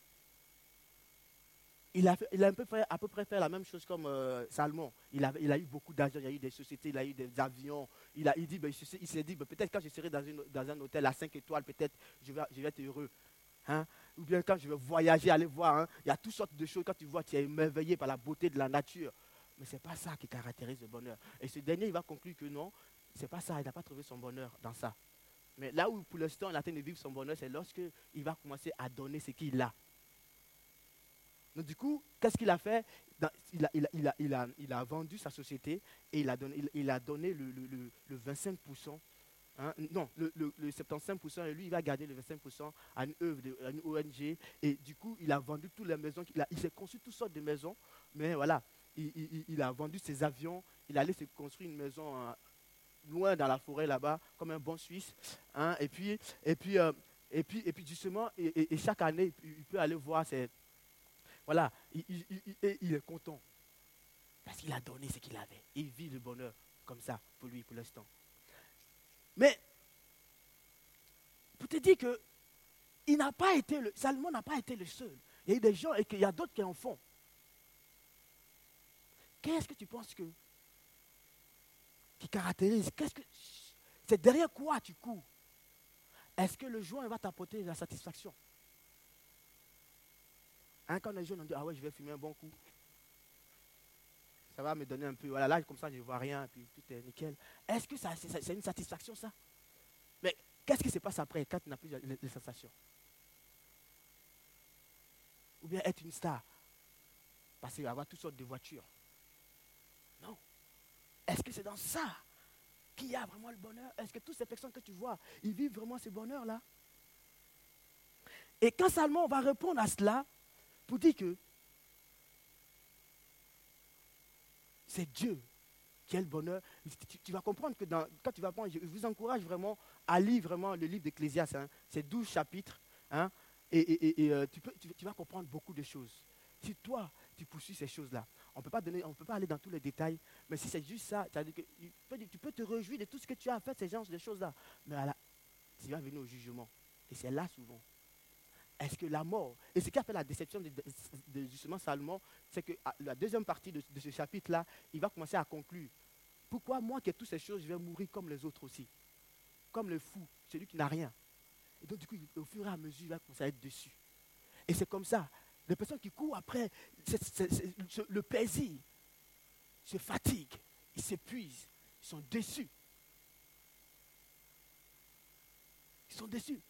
Il a, il a peu près, à peu près fait la même chose comme euh, Salmon. Il a, eu beaucoup d'argent, il a eu des sociétés, il a eu des avions. Il, a, il, dit, ben, il s'est dit, ben, peut-être quand je serai dans, un hôtel à 5 étoiles, peut-être je vais, je vais être heureux. Hein? Ou bien quand je vais voyager, aller voir, hein, il y a toutes sortes de choses. Quand tu vois, tu es émerveillé par la beauté de la nature. Mais ce n'est pas ça qui caractérise le bonheur. Et ce dernier, il va conclure que non, ce n'est pas ça. Il n'a pas trouvé son bonheur dans ça. Mais là où pour l'instant il a de vivre son bonheur, c'est lorsqu'il va commencer à donner ce qu'il a. Donc du coup, qu'est-ce qu'il a fait? Il a, il, il, il, vendu sa société et il a donné, il, le 25% Hein, non, le, 75%, et lui, il va garder le 25% à une œuvre, à une ONG. Et du coup, il a vendu toutes les maisons. Il, a, s'est construit toutes sortes de maisons. Mais voilà, il, a vendu ses avions. Il allait se construire une maison hein, loin dans la forêt là-bas, comme un bon Suisse. Hein. et, puis, et, puis, euh, et, puis, et puis, justement, et, chaque année, il peut aller voir. Voilà, il, est content. Parce qu'il a donné ce qu'il avait. Il vit le bonheur comme ça, pour lui, pour l'instant. Mais, pour te dire que il n'a pas été le, Salomon n'a pas été le seul. Il y a eu des gens et qu'il y a d'autres qui en font. Qu'est-ce que tu penses que qui caractérise? Qu'est-ce que c'est derrière quoi tu cours? Est-ce que le joint va t'apporter la satisfaction? Hein, Quand les jeunes ont dit ah ouais je vais fumer un bon coup, ça va me donner un peu, voilà, là, comme ça, je ne vois rien, puis tout est nickel. Est-ce que ça, c'est, une satisfaction, ça? Mais qu'est-ce qui se passe après, quand tu n'as plus les, sensations? Ou bien être une star Parce qu'il va avoir toutes sortes de voitures? Non. Est-ce que c'est dans ça qu'il y a vraiment le bonheur? Est-ce que toutes ces personnes que tu vois, ils vivent vraiment ce bonheur-là? Et quand Salomon va répondre à cela, pour dire que C'est Dieu le bonheur. Tu, vas comprendre que quand tu vas prendre, je vous encourage vraiment à lire vraiment le livre d'Ecclésias. Hein. c'est 12 chapitres. Hein, et, euh, tu, vas comprendre beaucoup de choses. Si toi, tu poursuis ces choses-là, on ne peut pas aller dans tous les détails, mais si c'est juste ça, tu peux te réjouir de tout ce que tu as fait, ces genres de choses-là. Mais tu vas venir au jugement. Et c'est là souvent. Est-ce que la mort, et ce qui a fait la déception de, justement Salomon, c'est que ah, la deuxième partie de, ce chapitre-là, il va commencer à conclure. Pourquoi moi qui ai toutes ces choses, je vais mourir comme les autres aussi? Comme le fou, celui qui n'a rien. Et donc du coup, au fur et à mesure, il va commencer à être dessus. Et c'est comme ça. Les personnes qui courent après le plaisir se fatiguent, ils s'épuisent, ils sont déçus. Ils sont déçus.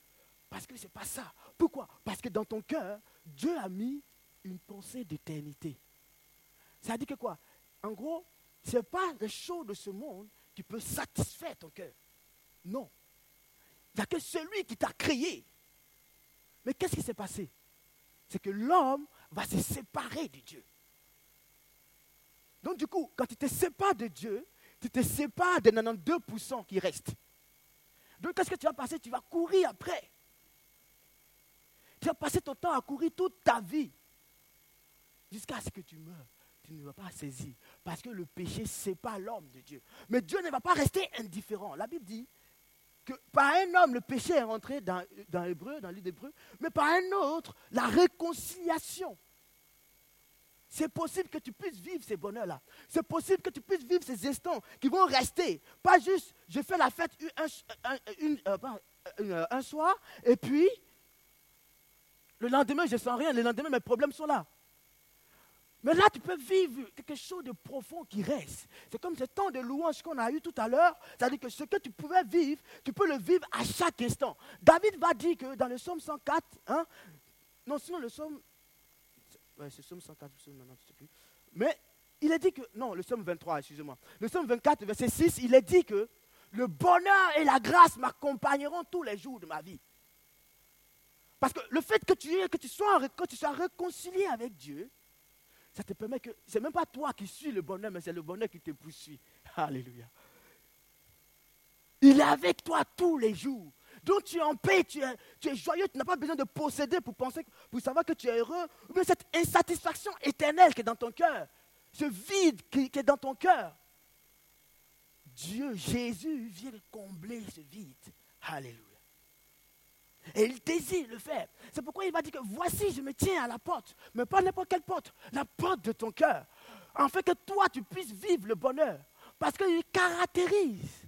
Parce que ce n'est pas ça. Pourquoi? Parce que dans ton cœur, Dieu a mis une pensée d'éternité. Ça dit que quoi? En gros, ce n'est pas les choses de ce monde qui peut satisfaire ton cœur. Non. Il n'y a que celui qui t'a créé. Mais qu'est-ce qui s'est passé? C'est que l'homme va se séparer de Dieu. Donc du coup, quand tu te sépares de Dieu, tu te sépares des 92% qui restent. Donc qu'est-ce que tu vas passer? Tu vas courir après. Tu vas passer ton temps à courir toute ta vie jusqu'à ce que tu meurs. Tu ne vas pas saisir parce que le péché sépare l'homme de Dieu. Mais Dieu ne va pas rester indifférent. La Bible dit que par un homme, le péché est rentré dans, dans l'hébreu, dans l'île d'hébreu, mais par un autre, la réconciliation. C'est possible que tu puisses vivre ces bonheurs-là. C'est possible que tu puisses vivre ces instants qui vont rester. Pas juste, je fais la fête un, euh, euh, un soir et puis le lendemain, je ne sens rien. Le lendemain, mes problèmes sont là. Mais là, tu peux vivre quelque chose de profond qui reste. C'est comme ce temps de louange qu'on a eu tout à l'heure. C'est-à-dire que ce que tu pouvais vivre, tu peux le vivre à chaque instant. David va dire que dans le psaume 104, hein, non, sinon le psaume. Ouais, c'est le psaume 104, je ne sais plus. Mais il est dit que. Non, le psaume 23, excusez-moi. Le psaume 24, verset 6, il est dit que le bonheur et la grâce m'accompagneront tous les jours de ma vie. Parce que le fait que tu, que tu, sois, que tu réconcilié avec Dieu, ça te permet que. Ce n'est même pas toi qui suis le bonheur, mais c'est le bonheur qui te poursuit. Alléluia. Il est avec toi tous les jours. Donc tu es en paix, tu es, joyeux, tu n'as pas besoin de posséder pour penser, pour savoir que tu es heureux. Mais cette insatisfaction éternelle qui est dans ton cœur, ce vide qui, qui est dans ton cœur, Dieu, Jésus vient combler ce vide. Alléluia. Et il désire le faire. C'est pourquoi il va dire que voici, je me tiens à la porte. Mais pas n'importe quelle porte. La porte de ton cœur. Fait que toi, tu puisses vivre le bonheur. Parce qu'il caractérise.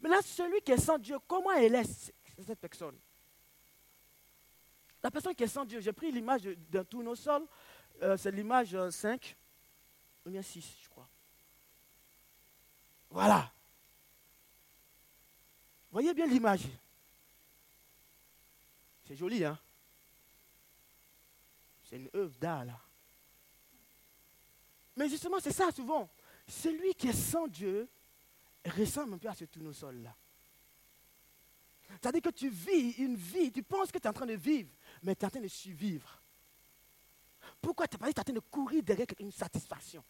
Maintenant, celui qui est sans Dieu, comment elle est cette personne? La personne qui est sans Dieu, j'ai pris l'image d'un tournesol. Euh, c'est l'image 5. Ou bien 6, je crois. Voilà. Voyez bien l'image. C'est joli, hein? C'est une œuvre d'art, là. Mais justement, c'est ça souvent. Celui qui est sans Dieu ressemble un peu à ce tournesol-là. C'est-à-dire que tu vis une vie, tu penses que tu es en train de vivre, mais tu es en train de survivre. Pourquoi tu es en train de courir derrière une satisfaction?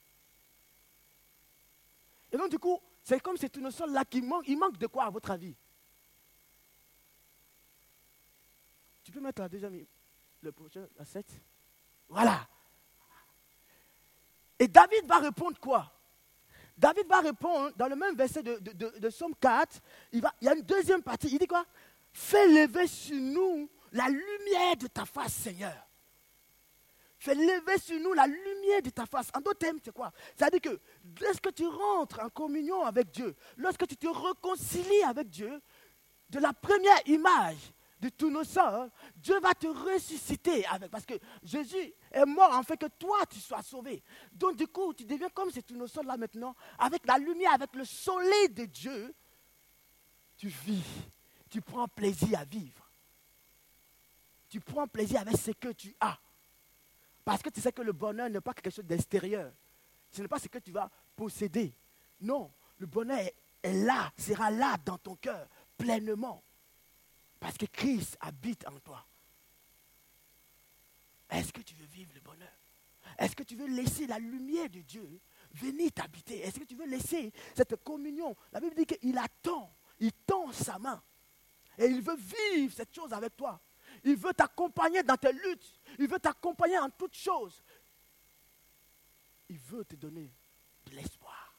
Et donc, du coup, c'est comme ce tournesol-là qui manque. Il manque de quoi, à votre avis? Tu peux mettre la deuxième, le prochain, la 7 Voilà. Et David va répondre quoi? David va répondre dans le même verset de, de, Somme 4. Il, va, il y a une deuxième partie. Il dit quoi? Fais lever sur nous la lumière de ta face, Seigneur. Fais lever sur nous la lumière de ta face. En d'autres termes, c'est quoi? C'est-à-dire que lorsque tu rentres en communion avec Dieu, lorsque tu te réconcilies avec Dieu, de la première image de tous nos sorts, Dieu va te ressusciter avec. Parce que Jésus est mort en fait que toi tu sois sauvé. Donc du coup, tu deviens comme ces nos là maintenant, avec la lumière, avec le soleil de Dieu. Tu vis, tu prends plaisir à vivre. Tu prends plaisir avec ce que tu as. Parce que tu sais que le bonheur n'est pas quelque chose d'extérieur. Ce n'est pas ce que tu vas posséder. Non, le bonheur est là, sera là dans ton cœur, pleinement. Parce que Christ habite en toi. Est-ce que tu veux vivre le bonheur? Est-ce que tu veux laisser la lumière de Dieu venir t'habiter? Est-ce que tu veux laisser cette communion? La Bible dit qu'il attend, il tend sa main. Et il veut vivre cette chose avec toi. Il veut t'accompagner dans tes luttes. Il veut t'accompagner en toutes choses. Il veut te donner de l'espoir.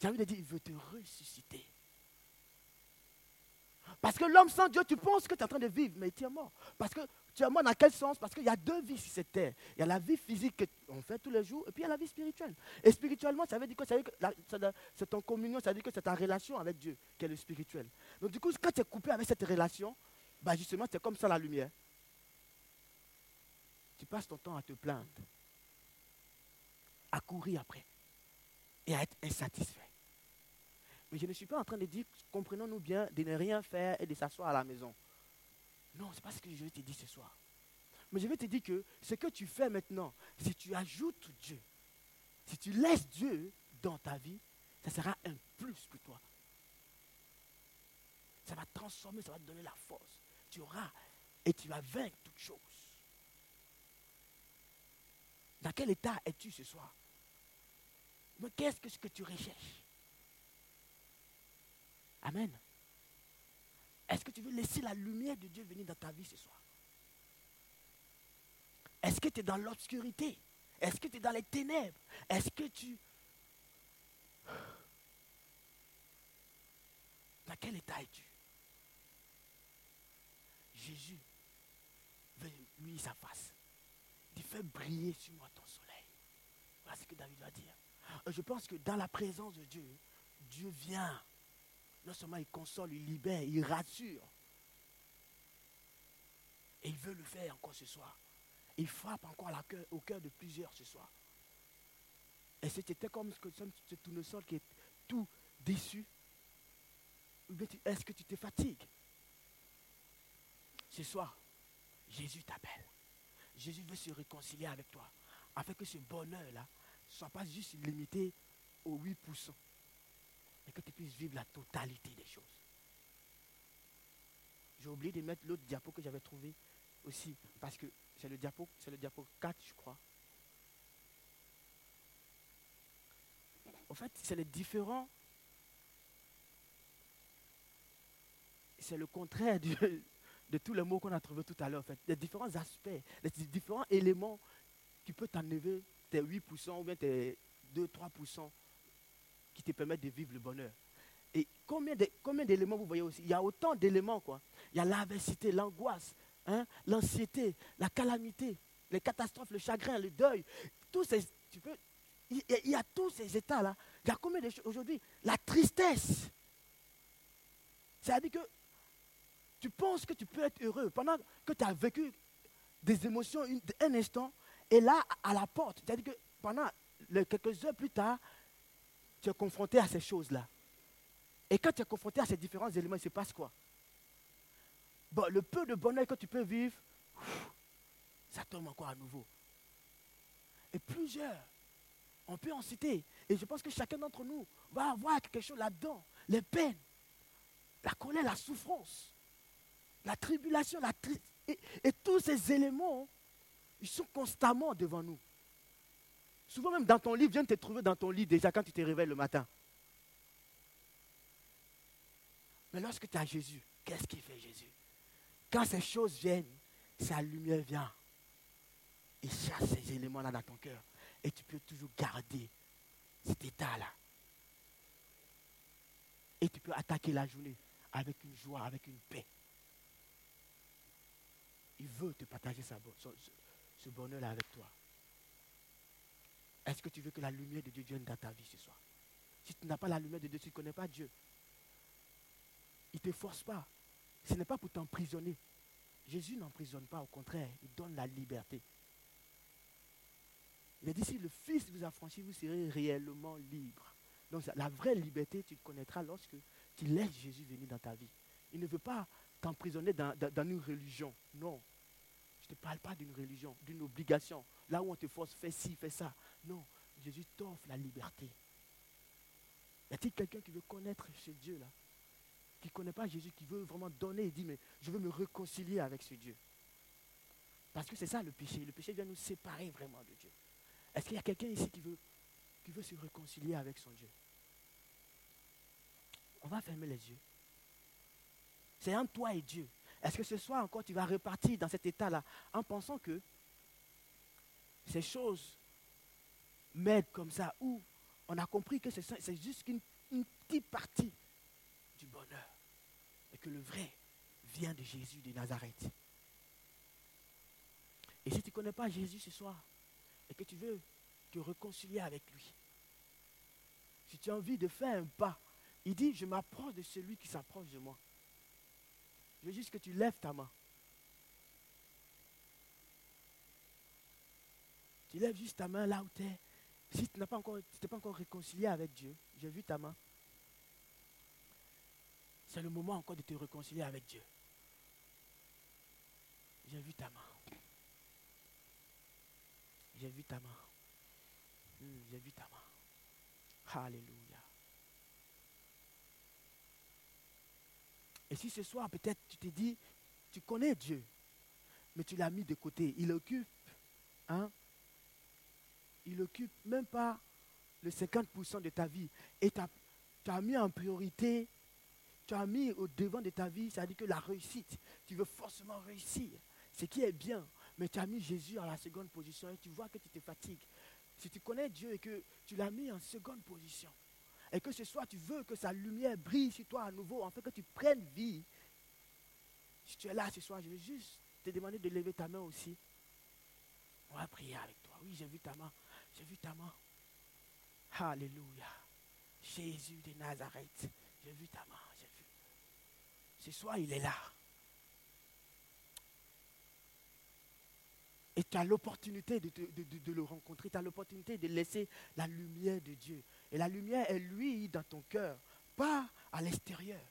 J'ai envie de dire, il veut te ressusciter. Parce que l'homme sans Dieu, tu penses que tu es en train de vivre, mais tu es mort. Parce que tu es mort dans quel sens? Parce qu'il y a deux vies sur cette terre. Il y a la vie physique qu'on fait tous les jours, et puis il y a la vie spirituelle. Et spirituellement, ça veut dire que c'est ton communion, ça veut dire que c'est ta relation avec Dieu qui est le spirituel. Donc du coup, quand tu es coupé avec cette relation, bah justement, c'est comme ça la lumière. Tu passes ton temps à te plaindre, à courir après, et à être insatisfait. Mais je ne suis pas en train de dire, comprenons-nous bien, de ne rien faire et de s'asseoir à la maison. Non, ce n'est pas ce que je vais te dire ce soir. Mais je vais te dire que ce que tu fais maintenant, si tu ajoutes Dieu, si tu laisses Dieu dans ta vie, ça sera un plus pour toi. Ça va transformer, ça va te donner la force. Tu auras et tu vas vaincre toutes choses. Dans quel état es-tu ce soir? Mais qu'est-ce que, que tu recherches? Amen. Est-ce que tu veux laisser la lumière de Dieu venir dans ta vie ce soir? Est-ce que tu es dans l'obscurité? Est-ce que tu es dans les ténèbres? Est-ce que tu... Dans quel état es-tu? Jésus veut lui sa face. Il fait briller sur moi ton soleil. Voilà ce que David va dire. Je pense que dans la présence de Dieu, Dieu vient non seulement il console, il libère, il rassure. Et il veut le faire encore ce soir. Il frappe encore au cœur de plusieurs ce soir. Et c'était comme ce tournesol qui est tout déçu. Est-ce que tu te fatigues? Ce soir, Jésus t'appelle. Jésus veut se réconcilier avec toi. Afin que ce bonheur-là ne soit pas juste limité aux 8% et que tu puisses vivre la totalité des choses. J'ai oublié de mettre l'autre diapo que j'avais trouvé aussi, parce que c'est le diapo, c'est le diapo 4, je crois. En fait, c'est les différents. C'est le contraire de tous les mots qu'on a trouvés tout à l'heure. En fait. Les différents aspects, les différents éléments qui peuvent t'enlever tes 8% ou bien tes 2-3% qui te permettent de vivre le bonheur. Et combien d'éléments vous voyez aussi? Il y a autant d'éléments, quoi. Il y a l'adversité, l'angoisse, hein, l'anxiété, la calamité, les catastrophes, le chagrin, le deuil. Tous ces, tu il, y a tous ces états-là. Il y a combien de choses aujourd'hui? La tristesse. C'est-à-dire que tu penses que tu peux être heureux pendant que tu as vécu des émotions un instant, et là, à la porte, c'est-à-dire que pendant quelques heures plus tard, tu es confronté à ces choses-là. Et quand tu es confronté à ces différents éléments, il se passe quoi? Bon, Le peu de bonheur que tu peux vivre, ça tombe encore à nouveau. Et plusieurs, on peut en citer. Et je pense que chacun d'entre nous va avoir quelque chose là-dedans. Les peines, la colère, la souffrance, la tribulation, la et, et tous ces éléments, ils sont constamment devant nous. Souvent même dans ton lit, viens te trouver dans ton lit déjà quand tu te réveilles le matin. Mais lorsque tu as Jésus, qu'est-ce qu'il fait Jésus? Quand ces choses viennent, sa lumière vient. Il chasse ces éléments-là dans ton cœur. Et tu peux toujours garder cet état-là. Et tu peux attaquer la journée avec une joie, avec une paix. Il veut te partager ce bonheur-là avec toi. Est-ce que tu veux que la lumière de Dieu vienne dans ta vie ce soir? Si tu n'as pas la lumière de Dieu, tu ne connais pas Dieu. Il ne te force pas. Ce n'est pas pour t'emprisonner. Jésus n'emprisonne pas, au contraire, il donne la liberté. Il a dit, si le Fils vous a franchi, vous serez réellement libre. Donc la vraie liberté, tu connaîtras lorsque tu laisses Jésus venir dans ta vie. Il ne veut pas t'emprisonner dans, une religion. Non. Je ne te parle pas d'une religion, d'une obligation. Là où on te force, fais ci, fais ça. Non, Jésus t'offre la liberté. Y a-t-il quelqu'un qui veut connaître ce Dieu-là Qui ne connaît pas Jésus, qui veut vraiment donner et dire, mais je veux me réconcilier avec ce Dieu? Parce que c'est ça le péché. Le péché vient nous séparer vraiment de Dieu. Est-ce qu'il y a quelqu'un ici qui veut, qui veut se réconcilier avec son Dieu? On va fermer les yeux. C'est entre toi et Dieu. Est-ce que ce soir encore tu vas repartir dans cet état-là en pensant que ces choses m'aident comme ça, où on a compris que c'est juste une, petite partie du bonheur. Et que le vrai vient de Jésus de Nazareth. Et si tu ne connais pas Jésus ce soir et que tu veux te réconcilier avec lui, si tu as envie de faire un pas, il dit, je m'approche de celui qui s'approche de moi. Je veux juste que tu lèves ta main. Tu lèves juste ta main là où tu es. Si tu encore, pas encore réconcilié avec Dieu, j'ai vu ta main. C'est le moment encore de te réconcilier avec Dieu. J'ai vu ta main. J'ai vu ta main. Hmm, j'ai vu ta main. Alléluia. Et si ce soir, peut-être, tu te dis, tu connais Dieu, mais tu l'as mis de côté, il occupe, hein, il occupe même pas le 50% de ta vie. Et tu as, mis en priorité, tu as mis au devant de ta vie, ça dit que la réussite, tu veux forcément réussir, ce qui est bien, mais tu as mis Jésus en la seconde position et tu vois que tu te fatigues. Si tu connais Dieu et que tu l'as mis en seconde position, et que ce soir tu veux que sa lumière brille sur toi à nouveau, en fait que tu prennes vie, si tu es là ce soir, je vais juste te demander de lever ta main aussi. On va prier avec toi. Oui, j'ai vu ta main. J'ai vu ta main. Alléluia. Jésus de Nazareth. J'ai vu ta main. J'ai vu. Ce soir, il est là. Et tu as l'opportunité de, le rencontrer. Tu as l'opportunité de laisser la lumière de Dieu. Et la lumière est lui dans ton cœur, pas à l'extérieur.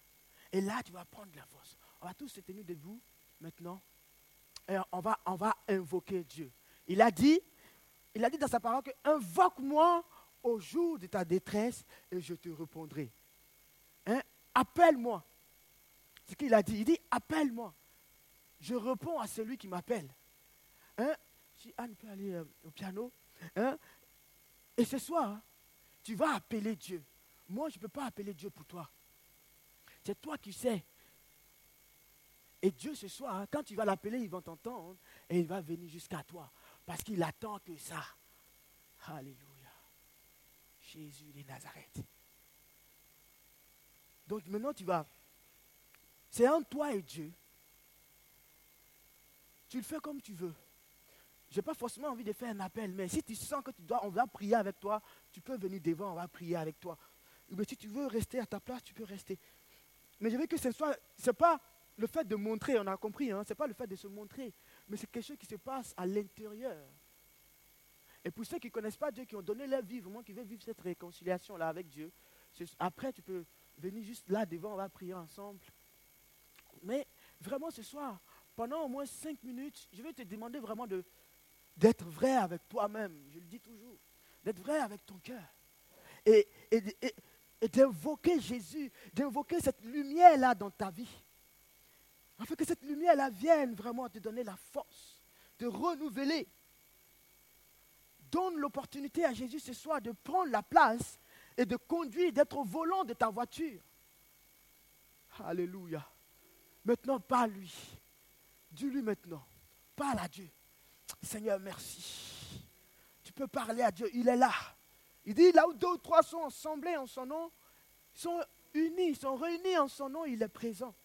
Et là, tu vas prendre la force. On va tous se tenir debout maintenant. Et on va, on va invoquer Dieu. Il a dit, il a dit dans sa parole que invoque-moi au jour de ta détresse et je te répondrai. Hein? Appelle-moi. Ce qu'il a dit. Il dit appelle-moi. Je réponds à celui qui m'appelle. Hein? Si Anne peut aller euh, au piano. Hein? Et ce soir, tu vas appeler Dieu. Moi, je ne peux pas appeler Dieu pour toi. C'est toi qui sais. Et Dieu, ce soir, hein, quand tu vas l'appeler, il va t'entendre et il va venir jusqu'à toi. Parce qu'il attend que ça. Alléluia. Jésus de Nazareth. Donc maintenant, tu vas. C'est entre toi et Dieu. Tu le fais comme tu veux. Je n'ai pas forcément envie de faire un appel, mais si tu sens que tu dois, on va prier avec toi, tu peux venir devant, on va prier avec toi. Mais si tu veux rester à ta place, tu peux rester. Mais je veux que ce soit, ce n'est pas le fait de montrer, on a compris, hein, ce n'est pas le fait de se montrer, mais c'est quelque chose qui se passe à l'intérieur. Et pour ceux qui ne connaissent pas Dieu, qui ont donné leur vie, vraiment qui veulent vivre cette réconciliation-là avec Dieu, après tu peux venir juste là devant, on va prier ensemble. Mais vraiment ce soir, pendant au moins cinq minutes, je vais te demander vraiment de, d'être vrai avec toi-même, je le dis toujours, d'être vrai avec ton cœur. Et, et, et d'invoquer Jésus, d'invoquer cette lumière-là dans ta vie. Afin que cette lumière-là vienne vraiment te donner la force de renouveler. Donne l'opportunité à Jésus ce soir de prendre la place et de conduire, d'être au volant de ta voiture. Alléluia. Maintenant, parle lui. Dis-lui maintenant. Parle à Dieu. Seigneur, merci. Tu peux parler à Dieu. Il est là. Il dit, là où deux ou trois sont assemblés en son nom, ils sont unis, ils sont réunis en son nom, il est présent.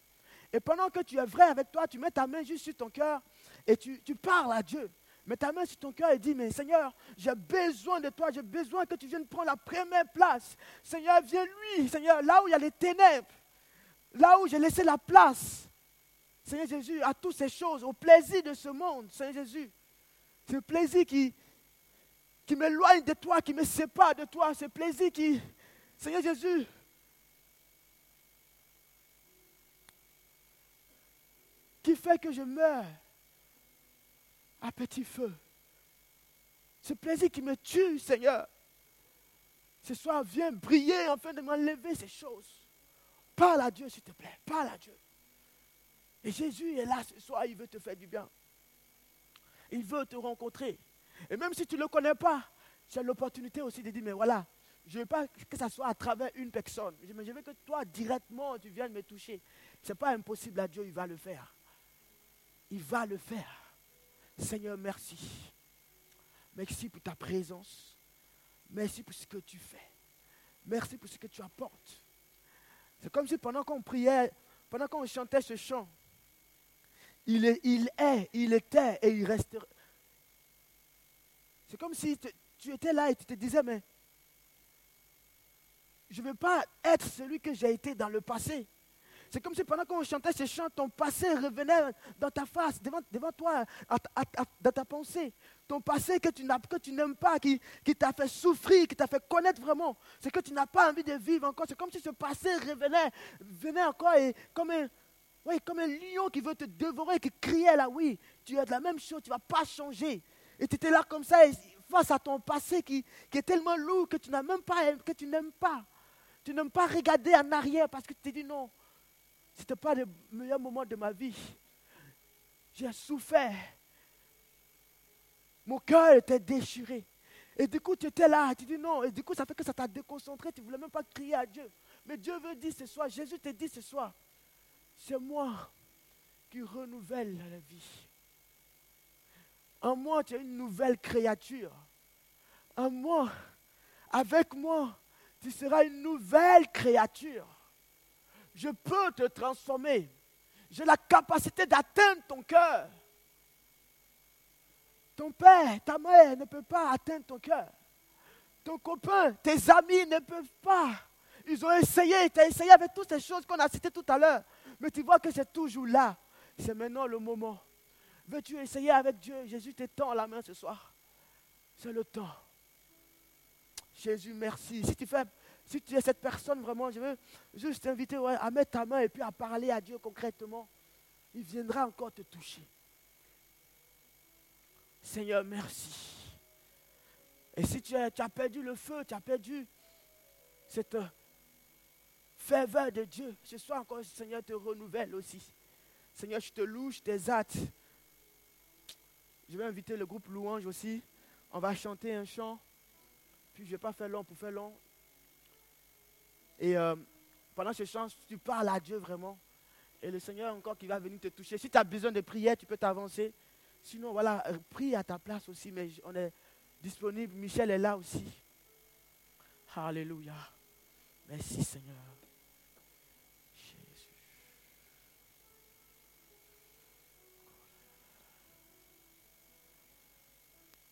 Et pendant que tu es vrai avec toi, tu mets ta main juste sur ton cœur et tu, parles à Dieu. Mets ta main sur ton cœur et dis, mais Seigneur, j'ai besoin de toi, j'ai besoin que tu viennes prendre la première place. Seigneur, viens lui, Seigneur, là où il y a les ténèbres, là où j'ai laissé la place. Seigneur Jésus, à toutes ces choses, au plaisir de ce monde, Seigneur Jésus. Ce plaisir qui, qui m'éloigne de toi, qui me sépare de toi, ce plaisir qui, Seigneur Jésus, qui fait que je meurs à petit feu. Ce plaisir qui me tue, Seigneur. Ce soir, viens briller afin de m'enlever ces choses. Parle à Dieu, s'il te plaît. Parle à Dieu. Et Jésus est là ce soir, il veut te faire du bien. Il veut te rencontrer. Et même si tu ne le connais pas, tu as l'opportunité aussi de dire, mais voilà, je ne veux pas que ça soit à travers une personne. Mais je veux que toi, directement, tu viennes me toucher. Ce n'est pas impossible à Dieu, il va le faire il va le faire. Seigneur, merci. Merci pour ta présence. Merci pour ce que tu fais. Merci pour ce que tu apportes. C'est comme si pendant qu'on priait, pendant qu'on chantait ce chant, il est, il est, il était et il restera. C'est comme si tu étais là et tu te disais, mais je ne veux pas être celui que j'ai été dans le passé. C'est comme si pendant qu'on chantait ces chants, ton passé revenait dans ta face, devant, devant toi, dans ta pensée. Ton passé que tu, n'aimes pas, qui, qui t'a fait souffrir, qui t'a fait connaître vraiment. C'est que tu n'as pas envie de vivre encore. C'est comme si ce passé revenait, venait encore et comme un, oui, comme un lion qui veut te dévorer, qui criait là, oui, tu es de la même chose, tu ne vas pas changer. Et tu étais là comme ça, face à ton passé qui, qui est tellement lourd que tu n'as même pas, que tu n'aimes pas. Tu n'aimes pas regarder en arrière parce que tu t'es dit non, ce n'était pas le meilleur moment de ma vie. J'ai souffert. Mon cœur était déchiré. Et du coup, tu étais là, tu dis non. Et du coup, ça fait que ça t'a déconcentré. Tu ne voulais même pas crier à Dieu. Mais Dieu veut dire ce soir, Jésus te dit ce soir, c'est moi qui renouvelle la vie. En moi, tu es une nouvelle créature. En moi, avec moi, tu seras une nouvelle créature je peux te transformer. J'ai la capacité d'atteindre ton cœur. Ton père, ta mère ne peut pas atteindre ton cœur. Ton copain, tes amis ne peuvent pas. Ils ont essayé, tu as essayé avec toutes ces choses qu'on a citées tout à l'heure. Mais tu vois que c'est toujours là. C'est maintenant le moment. Veux-tu essayer avec Dieu? Jésus t'étend la main ce soir. C'est le temps. Jésus, merci. Si tu fais si tu es cette personne vraiment, je veux juste t'inviter à mettre ta main et puis à parler à Dieu concrètement. Il viendra encore te toucher. Seigneur, merci. Et si tu as, perdu le feu, tu as perdu cette ferveur de Dieu, ce soir encore, Seigneur te renouvelle aussi. Seigneur, je te loue, je t'exalte. Je vais inviter le groupe Louange aussi. On va chanter un chant. Puis je ne vais pas faire long pour faire long. Et euh, pendant ce chant, tu parles à Dieu vraiment. Et le Seigneur encore qui va venir te toucher. Si tu as besoin de prière, tu peux t'avancer. Sinon, voilà, euh, prie à ta place aussi. Mais on est disponible. Michel est là aussi. Alléluia. Merci Seigneur.